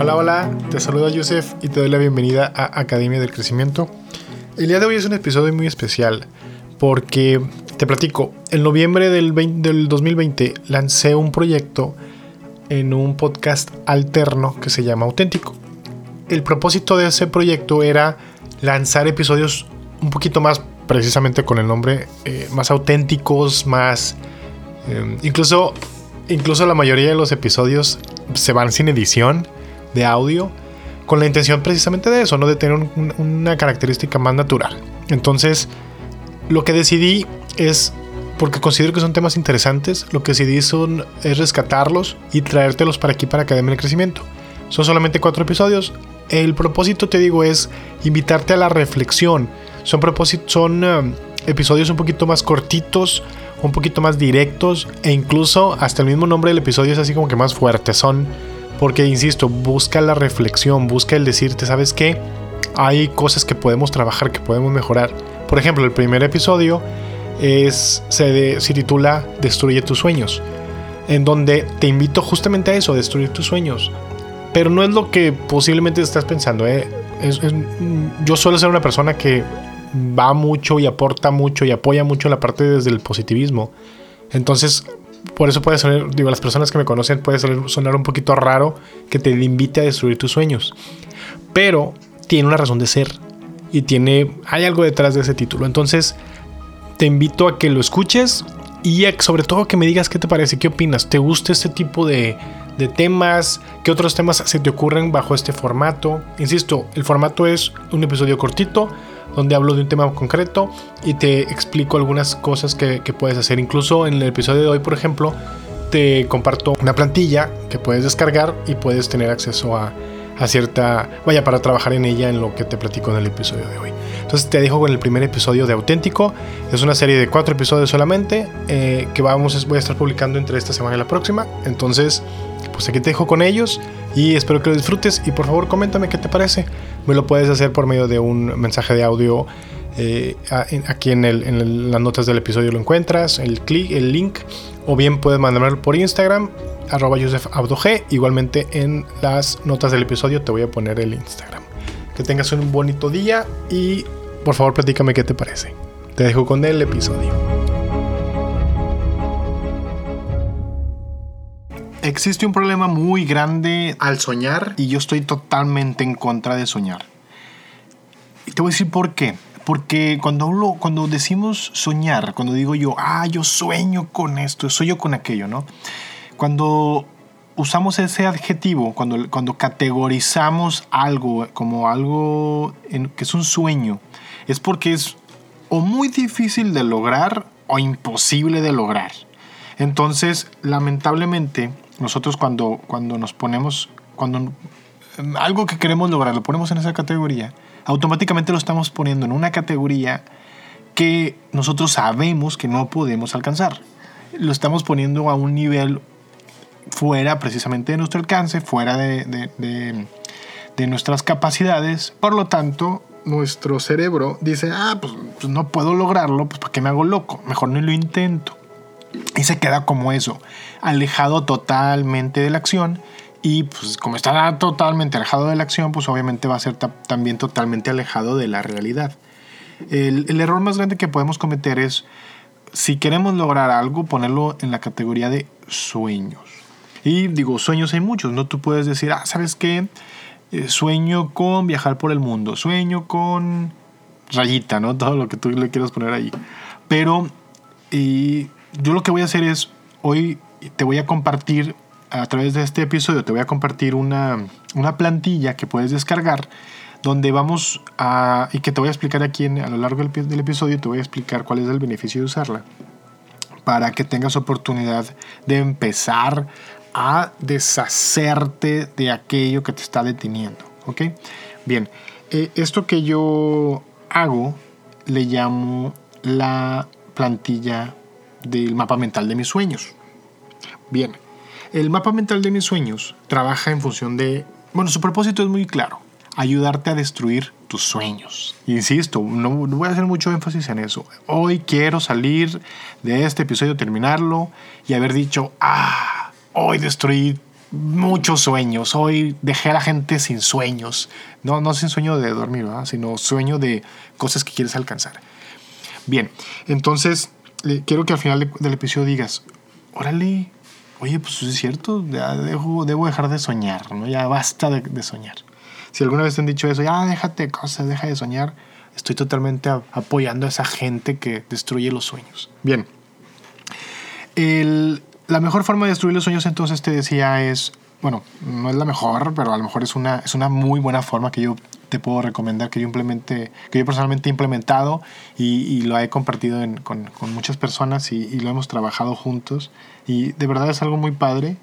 Hola, hola, te saluda Joseph y te doy la bienvenida a Academia del Crecimiento. El día de hoy es un episodio muy especial porque te platico, en noviembre del, del 2020 lancé un proyecto en un podcast alterno que se llama Auténtico. El propósito de ese proyecto era lanzar episodios un poquito más precisamente con el nombre, eh, más auténticos, más... Eh, incluso, incluso la mayoría de los episodios se van sin edición de audio con la intención precisamente de eso, ¿no? De tener una característica más natural. Entonces, lo que decidí es, porque considero que son temas interesantes, lo que decidí son, es rescatarlos y traértelos para aquí para Academia del Crecimiento. Son solamente cuatro episodios. El propósito, te digo, es invitarte a la reflexión. Son, son um, episodios un poquito más cortitos, un poquito más directos e incluso hasta el mismo nombre del episodio es así como que más fuerte. Son porque, insisto, busca la reflexión, busca el decirte, ¿sabes qué? Hay cosas que podemos trabajar, que podemos mejorar. Por ejemplo, el primer episodio es, se, titula Destruye tus sueños, en donde te invito justamente a eso, a destruir tus sueños. Pero no es lo que posiblemente estás pensando. ¿eh? yo suelo ser una persona que va mucho y aporta mucho y apoya mucho la parte desde el positivismo. Entonces, por eso puede sonar, digo, las personas que me conocen puede sonar un poquito raro que te invite a destruir tus sueños. Pero tiene una razón de ser y tiene, hay algo detrás de ese título. Entonces, te invito a que lo escuches y sobre todo que me digas qué te parece, qué opinas, te gusta este tipo de, de temas, qué otros temas se te ocurren bajo este formato. Insisto, el formato es un episodio cortito donde hablo de un tema concreto y te explico algunas cosas que, puedes hacer. Incluso en el episodio de hoy, por ejemplo, te comparto una plantilla que puedes descargar y puedes tener acceso a, cierta, vaya, para trabajar en ella en lo que te platico en el episodio de hoy. Entonces te dejo con el primer episodio de Auténtico. Es una serie de cuatro episodios solamente eh, que vamos, voy a estar publicando entre esta semana y la próxima. Entonces, pues aquí te dejo con ellos y espero que lo disfrutes y por favor coméntame qué te parece me lo puedes hacer por medio de un mensaje de audio. Eh, aquí en, las notas del episodio lo encuentras, el, clic, el link, o bien puedes mandármelo por Instagram, arroba. Igualmente en las notas del episodio te voy a poner el Instagram. Que tengas un bonito día y por favor platícame qué te parece. Te dejo con el episodio. Existe un problema muy grande al soñar y yo estoy totalmente en contra de soñar. Y te voy a decir por qué. Porque cuando, hablo, cuando decimos soñar, cuando digo yo, ah, yo sueño con esto, sueño con aquello, ¿no? Cuando usamos ese adjetivo, cuando, cuando categorizamos algo como algo que es un sueño, es porque es o muy difícil de lograr o imposible de lograr. Entonces, lamentablemente, nosotros cuando, cuando nos ponemos, cuando algo que queremos lograr lo ponemos en esa categoría, automáticamente lo estamos poniendo en una categoría que nosotros sabemos que no podemos alcanzar. Lo estamos poniendo a un nivel fuera precisamente de nuestro alcance, fuera de, de, de, nuestras capacidades. Por lo tanto, nuestro cerebro dice, ah, pues, pues no puedo lograrlo, pues ¿para qué me hago loco? Mejor no lo intento. Y se queda como eso, alejado totalmente de la acción. Y pues como está totalmente alejado de la acción, pues obviamente va a ser también totalmente alejado de la realidad. El, error más grande que podemos cometer es, si queremos lograr algo, ponerlo en la categoría de sueños. Y digo, sueños hay muchos, ¿no? Tú puedes decir, ah, ¿sabes qué? Eh, sueño con viajar por el mundo, sueño con rayita, ¿no? Todo lo que tú le quieras poner ahí. Pero yo lo que voy a hacer es, hoy te voy a compartir, a través de este episodio, te voy a compartir una, una plantilla que puedes descargar, donde vamos a, y que te voy a explicar aquí en, a lo largo del, episodio, te voy a explicar cuál es el beneficio de usarla, para que tengas oportunidad de empezar a deshacerte de aquello que te está deteniendo. ¿Ok? Bien, eh, esto que yo hago le llamo la plantilla del mapa mental de mis sueños. Bien, el mapa mental de mis sueños trabaja en función de, bueno, su propósito es muy claro, ayudarte a destruir tus sueños. Insisto, no, voy a hacer mucho énfasis en eso. Hoy quiero salir de este episodio, terminarlo y haber dicho, ah, hoy destruí muchos sueños. Hoy dejé a la gente sin sueños. No, no sin sueño de dormir, sino sueño de cosas que quieres alcanzar. Bien, entonces quiero que al final del episodio digas, órale, oye, pues es cierto, ya debo, dejar de soñar, ¿no? Ya basta de, soñar. Si alguna vez te han dicho eso, ya déjate cosas, deja de soñar, estoy totalmente apoyando a esa gente que destruye los sueños. Bien. la mejor forma de destruir los sueños entonces te decía es, bueno, no es la mejor, pero a lo mejor es una, es una muy buena forma que yo te puedo recomendar, que yo, implemente, que yo personalmente he implementado y, lo he compartido con, muchas personas y, y, lo hemos trabajado juntos. Y de verdad es algo muy padre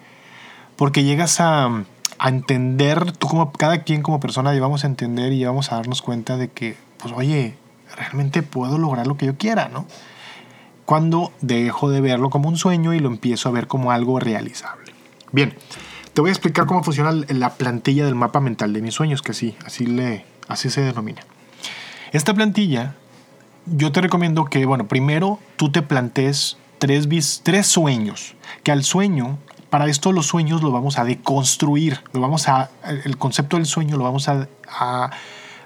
porque llegas a, a entender, tú como cada quien como persona llevamos a entender y vamos a darnos cuenta de que, pues oye, realmente puedo lograr lo que yo quiera, ¿no? Cuando dejo de verlo como un sueño y lo empiezo a ver como algo realizable. Bien, te voy a explicar cómo funciona la plantilla del mapa mental de mis sueños, que sí, así, le, así se denomina. Esta plantilla, yo te recomiendo que, bueno, primero tú te plantees tres, tres sueños, que al sueño, para esto los sueños lo vamos a deconstruir, lo vamos a, el concepto del sueño lo vamos a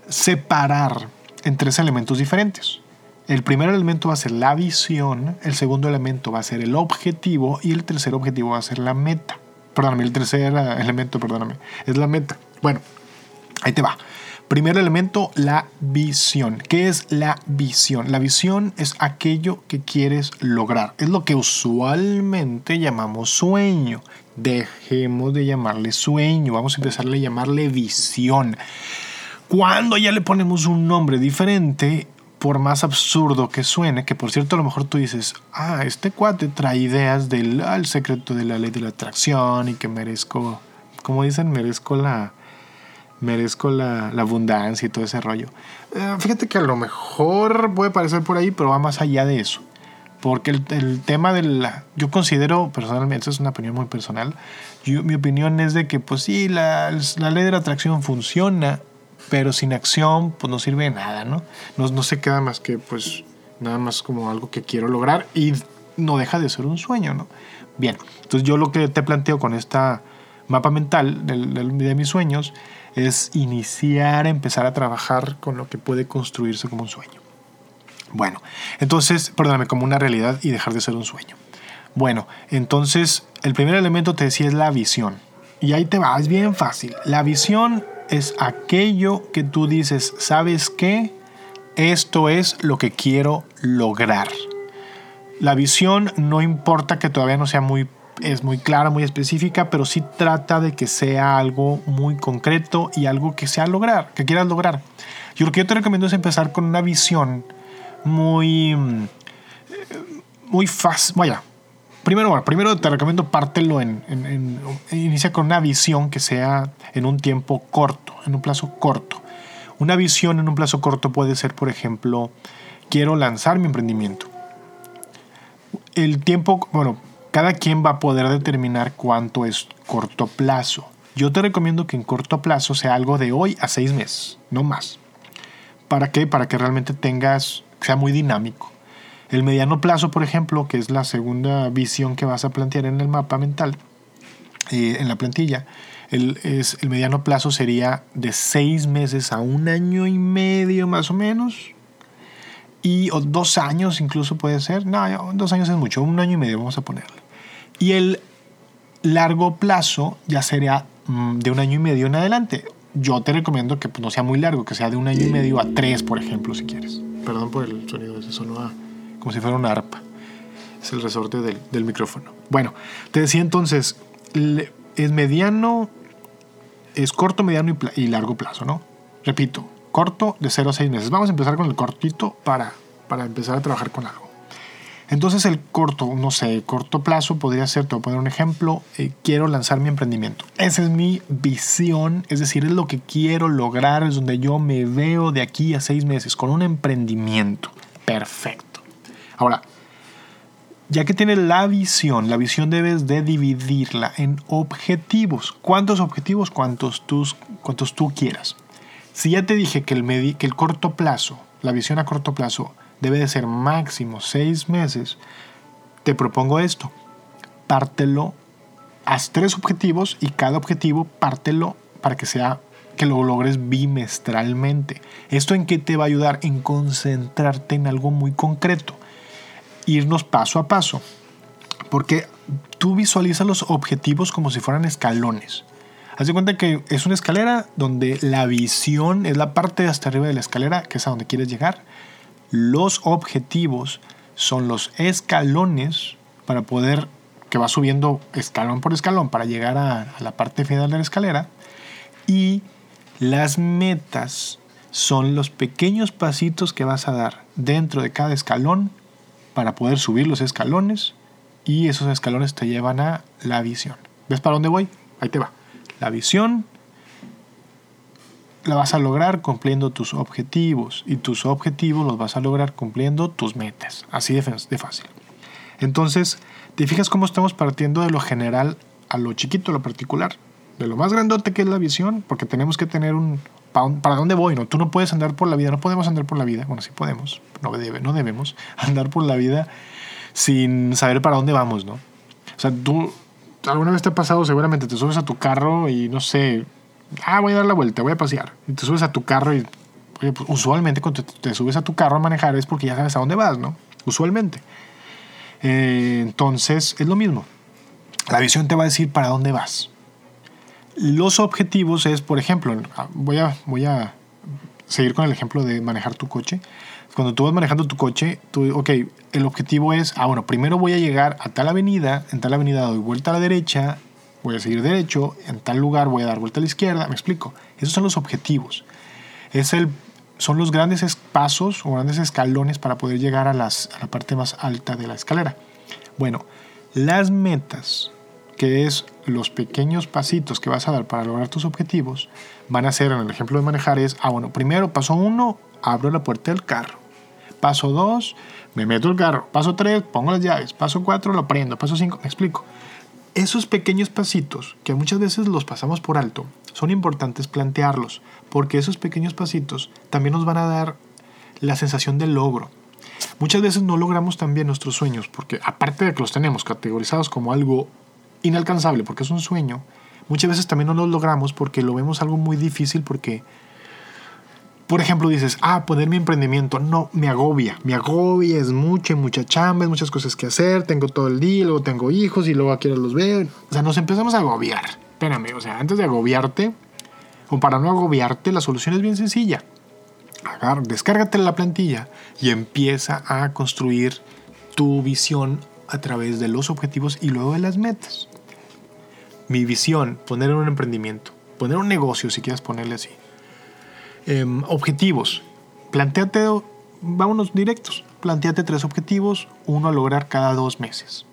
separar en tres elementos diferentes. El primer elemento va a ser la visión, el segundo elemento va a ser el objetivo y el tercer objetivo va a ser la meta perdóname, el tercer elemento, perdóname, es la meta. Bueno, ahí te va. Primer elemento, la visión. ¿Qué es la visión? La visión es aquello que quieres lograr. Es lo que usualmente llamamos sueño. Dejemos de llamarle sueño. Vamos a empezar a llamarle visión. Cuando ya le ponemos un nombre diferente, por más absurdo que suene, que por cierto a lo mejor tú dices, ah, este cuate trae ideas del secreto de la ley de la atracción y que merezco, como dicen, merezco la, merezco la, abundancia y todo ese rollo. Eh, fíjate que a lo mejor puede parecer por ahí, pero va más allá de eso. Porque el, tema de la... Yo considero personalmente, eso es una opinión muy personal, mi opinión es de que pues sí, la, la ley de la atracción funciona, pero sin acción pues no sirve de nada, ¿no? ¿no? No se queda más que pues nada más como algo que quiero lograr y no deja de ser un sueño, ¿no? Bien, entonces yo lo que te planteo con esta mapa mental de, de mis sueños es iniciar, empezar a trabajar con lo que puede construirse como un sueño. Bueno, entonces, perdóname, como una realidad y dejar de ser un sueño. Bueno, entonces el primer elemento te decía es la visión. Y ahí te va, es bien fácil. La visión es aquello que tú dices, ¿sabes qué? Esto es lo que quiero lograr. La visión no importa que todavía no sea muy es muy clara, muy específica, pero sí trata de que sea algo muy concreto y algo que sea lograr, que quieras lograr. Yo lo que yo te recomiendo es empezar con una visión muy muy fácil, vaya, Primero, primero te recomiendo pártelo en, en, inicia con una visión que sea en un tiempo corto, en un plazo corto. Una visión en un plazo corto puede ser, por ejemplo, quiero lanzar mi emprendimiento. El tiempo, bueno, cada quien va a poder determinar cuánto es corto plazo. Yo te recomiendo que en corto plazo sea algo de hoy a seis meses, no más. ¿Para qué? Para que realmente tengas, sea muy dinámico. El mediano plazo, por ejemplo, que es la segunda visión que vas a plantear en el mapa mental, eh, en la plantilla, el, es, el mediano plazo sería de seis meses a un año y medio más o menos. Y o dos años incluso puede ser. No, dos años es mucho, un año y medio vamos a ponerle. Y el largo plazo ya sería mm, de un año y medio en adelante. Yo te recomiendo que pues, no sea muy largo, que sea de un año y medio a tres, por ejemplo, si quieres. Perdón por el sonido, ese solo a como si fuera una arpa. Es el resorte del, micrófono. Bueno, te decía entonces, es mediano, es corto, mediano y, largo plazo, ¿no? Repito, corto de 0 a 6 meses. Vamos a empezar con el cortito para, para empezar a trabajar con algo. Entonces el corto, no sé, corto plazo podría ser, te voy a poner un ejemplo, eh, quiero lanzar mi emprendimiento. Esa es mi visión, es decir, es lo que quiero lograr, es donde yo me veo de aquí a seis meses con un emprendimiento. Perfecto. Ahora, ya que tienes la visión, la visión debes de dividirla en objetivos. ¿Cuántos objetivos? Cuantos, cuantos tú quieras. Si ya te dije que el, que el corto plazo, la visión a corto plazo, debe de ser máximo seis meses, te propongo esto. Pártelo haz tres objetivos y cada objetivo pártelo para que sea que lo logres bimestralmente. ¿Esto en qué te va a ayudar? En concentrarte en algo muy concreto. Irnos paso a paso. Porque tú visualizas los objetivos como si fueran escalones. Haz cuenta que es una escalera donde la visión es la parte hasta arriba de la escalera, que es a donde quieres llegar. Los objetivos son los escalones para poder, que va subiendo escalón por escalón para llegar a la parte final de la escalera. Y las metas son los pequeños pasitos que vas a dar dentro de cada escalón para poder subir los escalones y esos escalones te llevan a la visión. ¿Ves para dónde voy? Ahí te va. La visión la vas a lograr cumpliendo tus objetivos y tus objetivos los vas a lograr cumpliendo tus metas. Así de, fácil. Entonces, te fijas cómo estamos partiendo de lo general a lo chiquito, a lo particular de lo más grandote que es la visión, porque tenemos que tener un... ¿Para dónde voy? No, tú no puedes andar por la vida, no podemos andar por la vida, bueno, sí podemos, no, debe, no debemos andar por la vida sin saber para dónde vamos, ¿no? O sea, tú, alguna vez te ha pasado, seguramente te subes a tu carro y no sé, ah, voy a dar la vuelta, voy a pasear, y te subes a tu carro y, pues, usualmente cuando te, subes a tu carro a manejar es porque ya sabes a dónde vas, ¿no? Usualmente. Eh, entonces, es lo mismo. La visión te va a decir para dónde vas. Los objetivos es, por ejemplo, voy a, voy a seguir con el ejemplo de manejar tu coche. Cuando tú vas manejando tu coche, tú, ok, el objetivo es, ah, bueno, primero voy a llegar a tal avenida, en tal avenida doy vuelta a la derecha, voy a seguir derecho, en tal lugar voy a dar vuelta a la izquierda, me explico. Esos son los objetivos. Es el, son los grandes pasos o grandes escalones para poder llegar a, las, a la parte más alta de la escalera. Bueno, las metas que es los pequeños pasitos que vas a dar para lograr tus objetivos, van a ser, en el ejemplo de manejar, es, ah, bueno, primero, paso uno, abro la puerta del carro. Paso dos, me meto el carro. Paso tres, pongo las llaves. Paso cuatro, lo prendo. Paso cinco, me explico. Esos pequeños pasitos, que muchas veces los pasamos por alto, son importantes plantearlos, porque esos pequeños pasitos también nos van a dar la sensación de logro. Muchas veces no logramos también nuestros sueños, porque aparte de que los tenemos categorizados como algo inalcanzable porque es un sueño, muchas veces también no lo logramos porque lo vemos algo muy difícil porque, por ejemplo, dices, ah, poner mi emprendimiento, no, me agobia, me agobia, es mucha, mucha chamba, es muchas cosas que hacer, tengo todo el día, luego tengo hijos y luego aquí los veo. O sea, nos empezamos a agobiar. Espérame, o sea, antes de agobiarte, o para no agobiarte, la solución es bien sencilla. Descárgate la plantilla y empieza a construir tu visión a través de los objetivos y luego de las metas. Mi visión, poner un emprendimiento, poner un negocio si quieres ponerle así. Em, objetivos, planteate, vámonos directos, planteate tres objetivos, uno a lograr cada dos meses.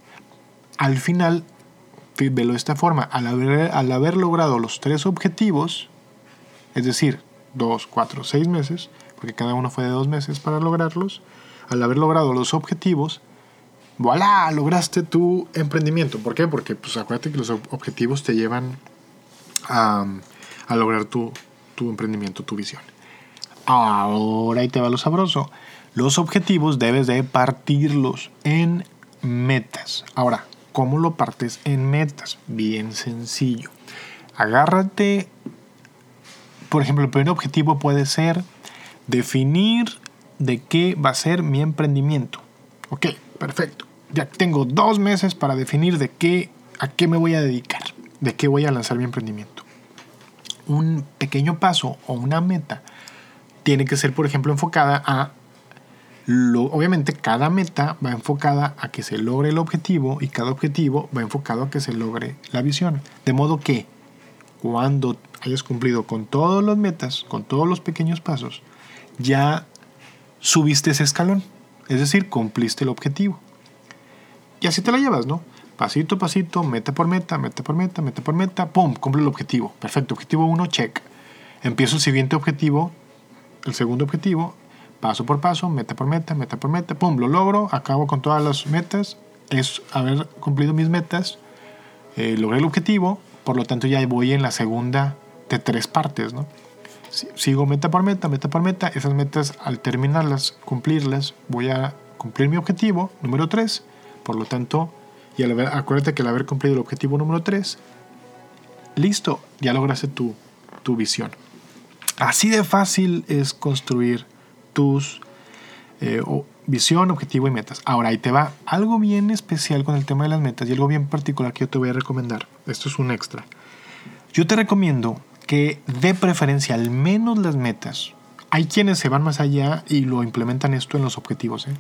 Al final, velo de esta forma, al haber, al haber logrado los tres objetivos, es decir, dos, cuatro, seis meses, porque cada uno fue de dos meses para lograrlos, al haber logrado los objetivos, voilà, lograste tu emprendimiento. ¿Por qué? Porque pues acuérdate que los objetivos te llevan a, lograr tu, tu, emprendimiento, tu visión. Ahora ahí te va lo sabroso. Los objetivos debes de partirlos en metas. Ahora, ¿cómo lo partes en metas? Bien sencillo. Agárrate, por ejemplo, el primer objetivo puede ser definir de qué va a ser mi emprendimiento. Ok, perfecto ya tengo dos meses para definir de qué, a qué me voy a dedicar, de qué voy a lanzar mi emprendimiento. Un pequeño paso o una meta tiene que ser, por ejemplo, enfocada a lo, obviamente cada meta va enfocada a que se logre el objetivo y cada objetivo va enfocado a que se logre la visión. De modo que cuando hayas cumplido con todas las metas, con todos los pequeños pasos, ya subiste ese escalón. Es decir, cumpliste el objetivo. Y así te la llevas, ¿no? Pasito a pasito, meta por meta, meta por meta, meta por meta, ¡pum! Cumple el objetivo. Perfecto, objetivo 1, check. Empiezo el siguiente objetivo, el segundo objetivo, paso por paso, meta por meta, meta por meta, ¡pum! Lo logro, acabo con todas las metas, es haber cumplido mis metas, eh, logré el objetivo, por lo tanto ya voy en la segunda de tres partes, ¿no? Sigo meta por meta, meta por meta, esas metas al terminarlas, cumplirlas, voy a cumplir mi objetivo, número 3 por lo tanto, Y al acuérdate que al haber cumplido el objetivo número 3, listo, ya lograste tu, tu visión. Así de fácil es construir tus eh, visión, objetivo y metas. Ahora ahí te va algo bien especial con el tema de las metas y algo bien particular que yo te voy a recomendar. Esto es un extra. Yo te recomiendo que de preferencia al menos las metas. Hay quienes se van más allá y lo implementan esto en los objetivos, ¿eh?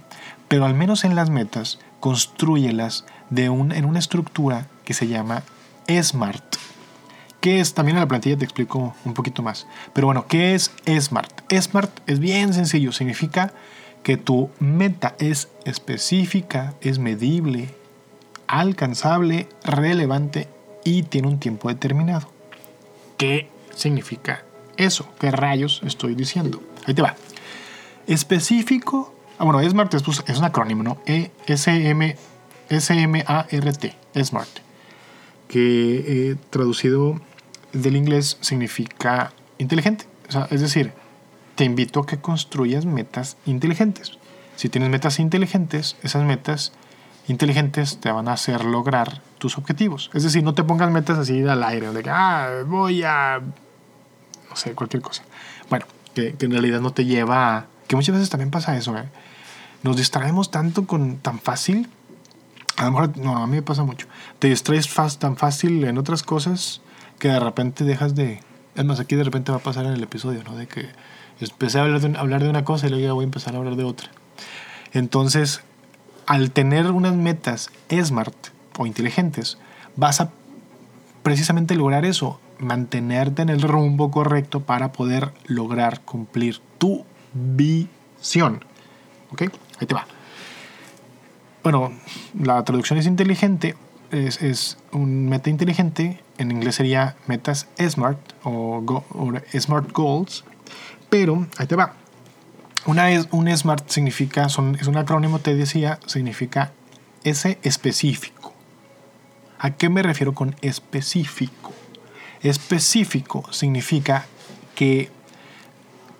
pero al menos en las metas, construyelas de un, en una estructura que se llama SMART. ¿Qué es? También en la plantilla te explico un poquito más. Pero bueno, ¿qué es SMART? SMART es bien sencillo, significa que tu meta es específica, es medible, alcanzable, relevante y tiene un tiempo determinado. ¿Qué significa eso? ¿Qué rayos estoy diciendo? Ahí te va. Específico. Ah, bueno, SMART es, pues, es un acrónimo, ¿no? E S-M, S-M-A-R-T, SMART. Que eh, traducido del inglés significa inteligente. es decir, te invito a que construyas metas inteligentes. Si tienes metas inteligentes, esas metas inteligentes te van a hacer lograr tus objetivos. Es decir, no te pongas metas así al aire, de que, ah, voy a, sé, cualquier cosa. Bueno, que, en realidad no te lleva a, que muchas veces también pasa eso, ¿eh? Nos distraemos tanto con tan fácil, a lo mejor, no, a mí me pasa mucho, te distraes tan fácil en otras cosas que de repente dejas de, es más, aquí de repente va a pasar en el episodio, ¿no? De que empecé a hablar de, hablar de una cosa y luego ya voy a empezar a hablar de otra. Entonces, al tener unas metas smart o inteligentes, vas a precisamente lograr eso, mantenerte en el rumbo correcto para poder lograr cumplir tu visión. ¿Ok? Ahí te va. Bueno, la traducción es inteligente, es, un meta inteligente, en inglés sería metas SMART o, SMART Goals, pero ahí te va. Una es, un SMART significa, es un acrónimo, te decía, significa S específico. ¿A qué me refiero con específico? Específico significa que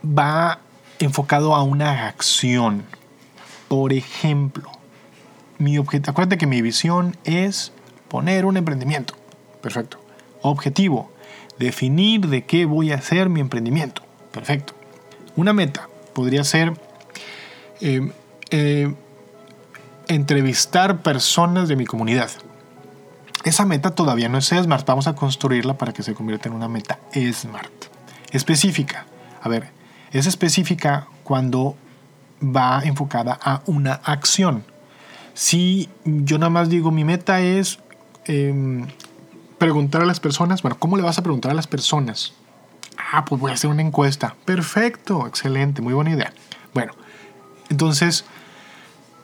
va enfocado a una acción. Por ejemplo, mi objetivo, acuérdate que mi visión es poner un emprendimiento. Perfecto. Objetivo, definir de qué voy a hacer mi emprendimiento. Perfecto. Una meta, podría ser eh, eh, entrevistar personas de mi comunidad. Esa meta todavía no es SMART, vamos a construirla para que se convierta en una meta SMART. Específica. A ver, es específica cuando va enfocada a una acción. Si yo nada más digo mi meta es em, preguntar a las personas, bueno, ¿cómo le vas a preguntar a las personas? Ah, pues voy a hacer una encuesta. Perfecto, excelente, muy buena idea. Bueno, entonces,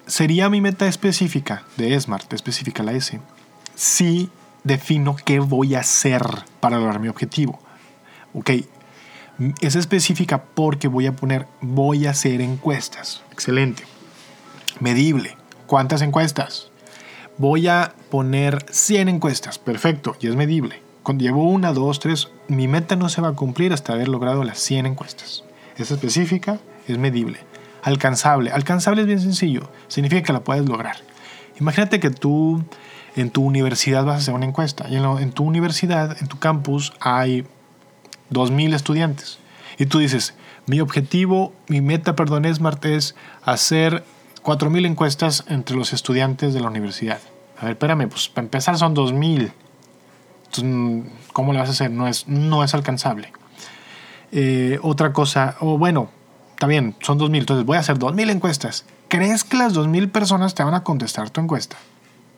sería mi meta específica de SMART, específica la S, si defino qué voy a hacer para lograr mi objetivo. Ok, es específica porque voy a poner, voy a hacer encuestas. Excelente. Medible. ¿Cuántas encuestas? Voy a poner 100 encuestas. Perfecto, y es medible. Cuando llevo una, dos, tres, mi meta no se va a cumplir hasta haber logrado las 100 encuestas. Es específica, es medible. Alcanzable. Alcanzable es bien sencillo. Significa que la puedes lograr. Imagínate que tú en tu universidad vas a hacer una encuesta. Y en, tu universidad, en tu campus, hay 2.000 estudiantes. Y tú dices, mi objetivo, mi meta, perdón, es hacer 4.000 encuestas entre los estudiantes de la universidad. A ver, espérame, pues para empezar son 2.000. Entonces, ¿cómo le vas a hacer? No es, no es alcanzable. Eh, otra cosa, o bueno, está bien, son 2.000, entonces voy a hacer 2.000 encuestas. ¿Crees que las 2.000 personas te van a contestar tu encuesta?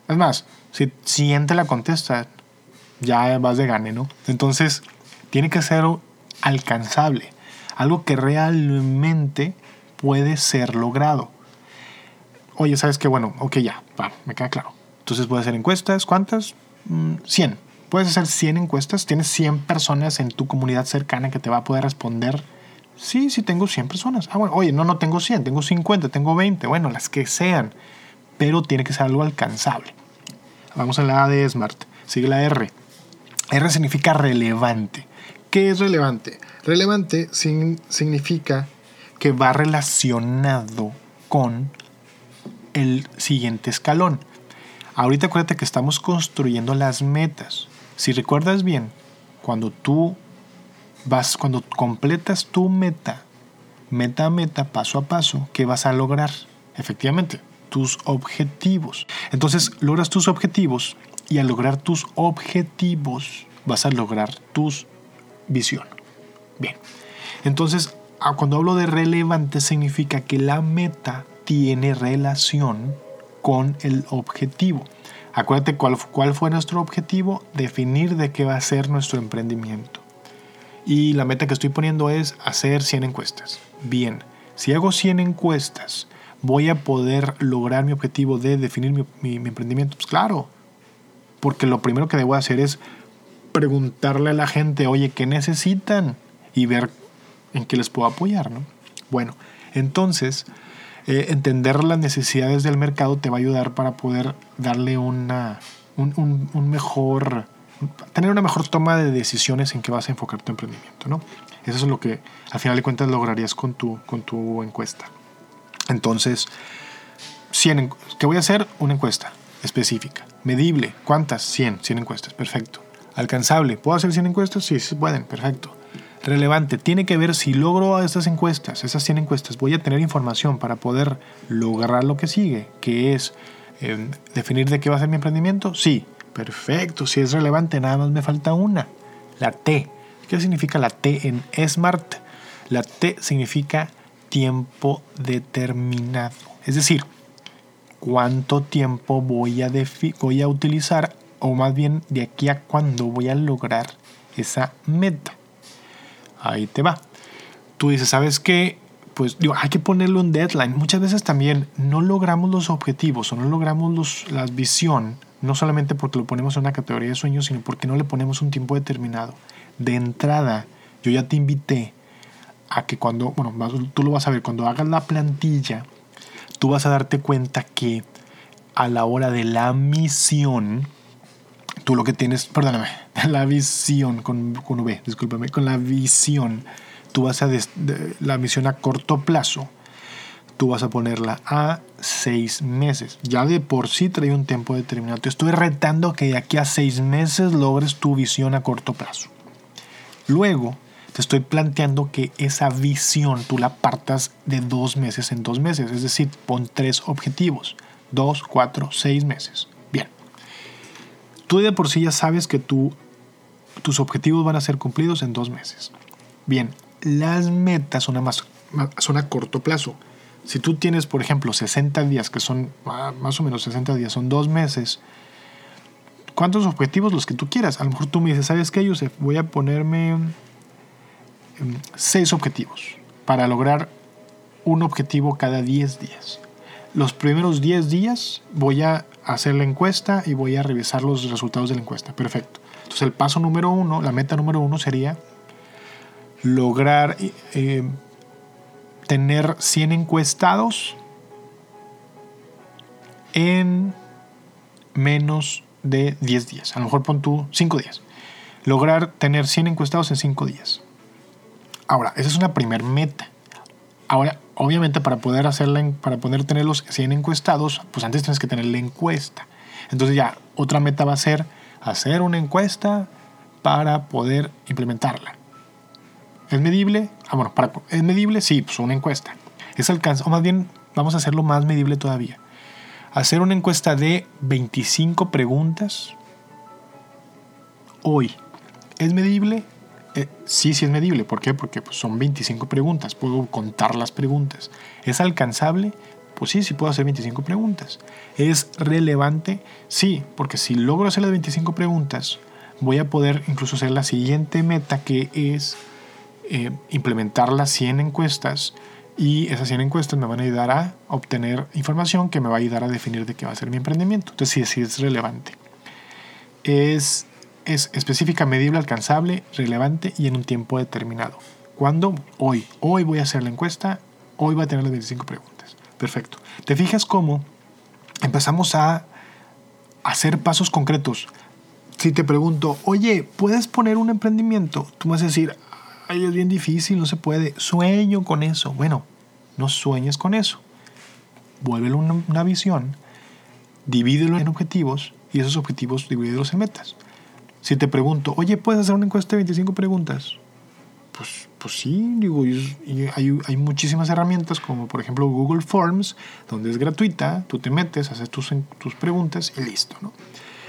Es más, si 100 te la contestan, ya vas de gane, ¿no? Entonces, tiene que ser alcanzable, algo que realmente puede ser logrado. Oye, ¿sabes qué? Bueno, ok, ya, va, me queda claro. Entonces a hacer encuestas, ¿cuántas? 100. Mm, Puedes hacer 100 encuestas, tienes 100 personas en tu comunidad cercana que te va a poder responder. Sí, sí tengo 100 personas. Ah, bueno, oye, no, no tengo 100, tengo 50, tengo 20, bueno, las que sean. Pero tiene que ser algo alcanzable. Vamos a la A de Smart. Sigue la R. R significa relevante. ¿Qué es relevante? Relevante significa que va relacionado con el siguiente escalón. Ahorita acuérdate que estamos construyendo las metas. Si recuerdas bien, cuando tú vas, cuando completas tu meta, meta a meta, paso a paso, ¿qué vas a lograr? Efectivamente, tus objetivos. Entonces, logras tus objetivos y al lograr tus objetivos vas a lograr tus visión. Bien. Entonces, ah, cuando hablo de relevante significa que la meta tiene relación con el objetivo. Acuérdate cuál, cuál fue nuestro objetivo, definir de qué va a ser nuestro emprendimiento. Y la meta que estoy poniendo es hacer 100 encuestas. Bien, si hago 100 encuestas, ¿voy a poder lograr mi objetivo de definir mi, mi emprendimiento? Pues claro, porque lo primero que debo hacer es preguntarle a la gente, oye, ¿qué necesitan? Y ver en qué les puedo apoyar, ¿no? Bueno, entonces, eh, entender las necesidades del mercado te va a ayudar para poder darle una, un, un, mejor, tener una mejor toma de decisiones en qué vas a enfocar tu emprendimiento, ¿no? Eso es lo que al final de cuentas lograrías con tu, con tu encuesta. Entonces, 100, ¿qué voy a hacer? Una encuesta específica. Medible, ¿cuántas? 100, 100 encuestas, perfecto. Alcanzable, ¿puedo hacer 100 encuestas? Sí, sí pueden, perfecto relevante. Tiene que ver si logro estas encuestas, esas 100 encuestas, voy a tener información para poder lograr lo que sigue, que es em, definir de qué va a ser mi emprendimiento. Sí, perfecto. Si es relevante, nada más me falta una, la T. ¿Qué significa la T en SMART? La T significa tiempo determinado. Es decir, cuánto tiempo voy a, voy a utilizar o más bien de aquí a cuándo voy a lograr esa meta ahí te va. Tú dices, ¿sabes qué? Pues digo, hay que ponerle un deadline. Muchas veces también no logramos los objetivos o no logramos los, la visión, no solamente porque lo ponemos en una categoría de sueños, sino porque no le ponemos un tiempo determinado. De entrada, yo ya te invité a que cuando, bueno, tú lo vas a ver, cuando hagas la plantilla, tú vas a darte cuenta que a la hora de la misión, tú lo que tienes, perdóname, la visión con, con V, discúlpame, con la visión, tú vas a, la misión a corto plazo, tú vas a ponerla a seis meses. Ya de por sí trae un tiempo determinado. Te estoy retando que de aquí a seis meses logres tu visión a corto plazo. Luego, te estoy planteando que esa visión tú la partas de dos meses en dos meses. Es decir, pon tres objetivos. Dos, cuatro, seis meses. Bien. Tú de por sí ya sabes que tú tus objetivos van a ser cumplidos en dos meses. Bien, las metas son a, más, son a corto plazo. Si tú tienes, por ejemplo, 60 días, que son ah, más o menos 60 días, son dos meses, ¿cuántos objetivos los que tú quieras? A lo mejor tú me dices, ¿sabes qué, Joseph? Voy a ponerme seis objetivos para lograr un objetivo cada 10 días. Los primeros 10 días voy a hacer la encuesta y voy a revisar los resultados de la encuesta. Perfecto. Entonces el paso número uno, la meta número uno sería lograr eh, tener 100 encuestados en menos de 10 días. A lo mejor pon tú 5 días. Lograr tener 100 encuestados en 5 días. Ahora, esa es una primer meta. Ahora, obviamente para poder hacerla, para poder tener los 100 encuestados, pues antes tienes que tener la encuesta. Entonces ya, otra meta va a ser hacer una encuesta para poder implementarla. ¿Es medible? Ah, bueno, para, ¿es medible? Sí, pues una encuesta. Es alcanza, o más bien, vamos a hacerlo más medible todavía. Hacer una encuesta de 25 preguntas hoy. ¿Es medible? Eh, sí, sí es medible. ¿Por qué? Porque pues, son 25 preguntas. Puedo contar las preguntas. ¿Es alcanzable? Pues sí, sí puedo hacer 25 preguntas. ¿Es relevante? Sí, porque si logro hacer las 25 preguntas, voy a poder incluso hacer la siguiente meta que es eh, implementar las 100 encuestas y esas 100 encuestas me van a ayudar a obtener información que me va a ayudar a definir de qué va a ser mi emprendimiento. Entonces sí, sí es relevante. Es, es específica, medible, alcanzable, relevante y en un tiempo determinado. ¿Cuándo? Hoy. Hoy voy a hacer la encuesta, hoy voy a tener las 25 preguntas. Perfecto. ¿Te fijas cómo empezamos a hacer pasos concretos? Si te pregunto, oye, ¿puedes poner un emprendimiento? Tú me vas a decir, ay, es bien difícil, no se puede. Sueño con eso. Bueno, no sueñes con eso. Vuélvelo una, una visión divídelo en objetivos y esos objetivos divídelos en metas. Si te pregunto, oye, ¿puedes hacer una encuesta de 25 preguntas? Pues, pues sí, digo, y hay, hay, muchísimas herramientas como por ejemplo Google Forms, donde es gratuita, tú te metes, haces tus, tus preguntas y listo, ¿no?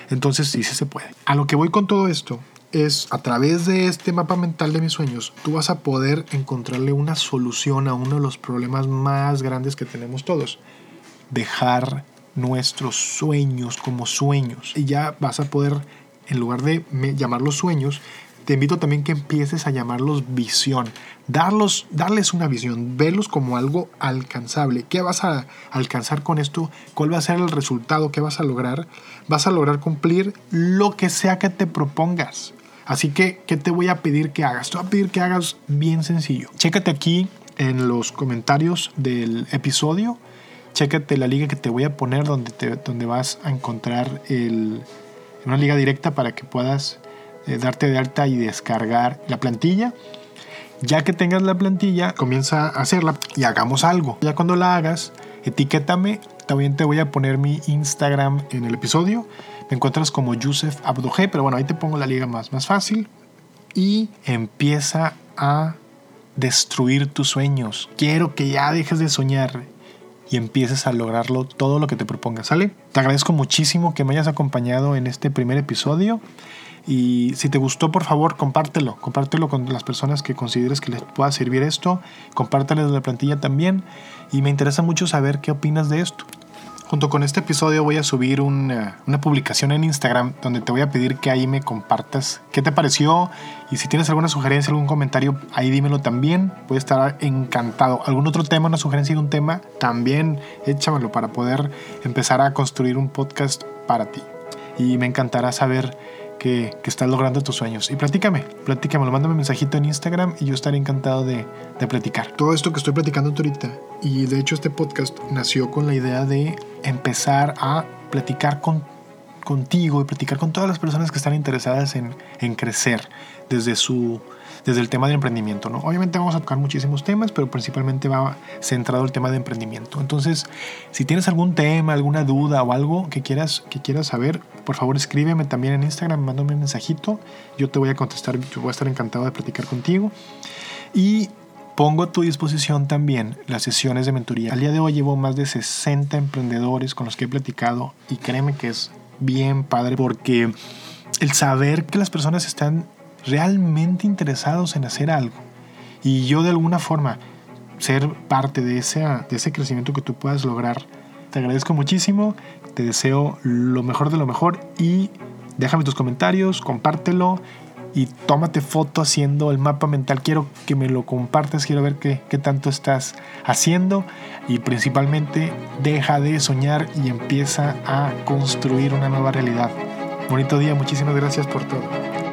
Entonces sí, sí se puede. A lo que voy con todo esto es, a través de este mapa mental de mis sueños, tú vas a poder encontrarle una solución a uno de los problemas más grandes que tenemos todos. Dejar nuestros sueños como sueños. Y ya vas a poder, en lugar de llamarlos sueños, te invito también que empieces a llamarlos visión. Darlos, darles una visión, verlos como algo alcanzable. ¿Qué vas a alcanzar con esto? ¿Cuál va a ser el resultado? ¿Qué vas a lograr? Vas a lograr cumplir lo que sea que te propongas. Así que, ¿qué te voy a pedir que hagas? Te voy a pedir que hagas bien sencillo. Chécate aquí en los comentarios del episodio. Chécate la liga que te voy a poner donde, te, donde vas a encontrar el, una liga directa para que puedas eh, darte de alta y descargar la plantilla. Ya que tengas la plantilla, comienza a hacerla y hagamos algo. Ya cuando la hagas, etiquétame. También te voy a poner mi Instagram en el episodio. Me encuentras como Yusef Abdoge, pero bueno, ahí te pongo la liga más, más fácil. Y empieza a destruir tus sueños. Quiero que ya dejes de soñar y empieces a lograrlo todo lo que te propongas, ¿sale? Te agradezco muchísimo que me hayas acompañado en este primer episodio. Y si te gustó, por favor, compártelo. Compártelo con las personas que consideres que les pueda servir esto. Compárteles la plantilla también. Y me interesa mucho saber qué opinas de esto. Junto con este episodio voy a subir una, una, publicación en Instagram donde te voy a pedir que ahí me compartas qué te pareció y si tienes alguna sugerencia, algún comentario, ahí dímelo también. Voy a estar encantado. ¿Algún otro tema, una sugerencia de un tema? También échamelo para poder empezar a construir un podcast para ti. Y me encantará saber que, estás logrando tus sueños. Y platícame, platícame, mándame un mensajito en Instagram y yo estaré encantado de, de platicar. Todo esto que estoy platicando ahorita, y de hecho este podcast nació con la idea de empezar a platicar con, contigo y platicar con todas las personas que están interesadas en, en crecer desde su desde el tema de emprendimiento. ¿no? Obviamente vamos a tocar muchísimos temas, pero principalmente va centrado el tema de emprendimiento. Entonces, si tienes algún tema, alguna duda o algo que quieras, que quieras saber, por favor escríbeme también en Instagram, mándame un mensajito, yo te voy a contestar, yo voy a estar encantado de platicar contigo. Y pongo a tu disposición también las sesiones de mentoría. Al día de hoy llevo más de 60 emprendedores con los que he platicado y créeme que es bien padre porque el saber que las personas están realmente interesados en hacer algo y yo de alguna forma ser parte de ese, de ese crecimiento que tú puedas lograr. Te agradezco muchísimo, te deseo lo mejor de lo mejor y déjame tus comentarios, compártelo y tómate foto haciendo el mapa mental. Quiero que me lo compartas, quiero ver qué, qué tanto estás haciendo y principalmente deja de soñar y empieza a construir una nueva realidad. Bonito día, muchísimas gracias por todo.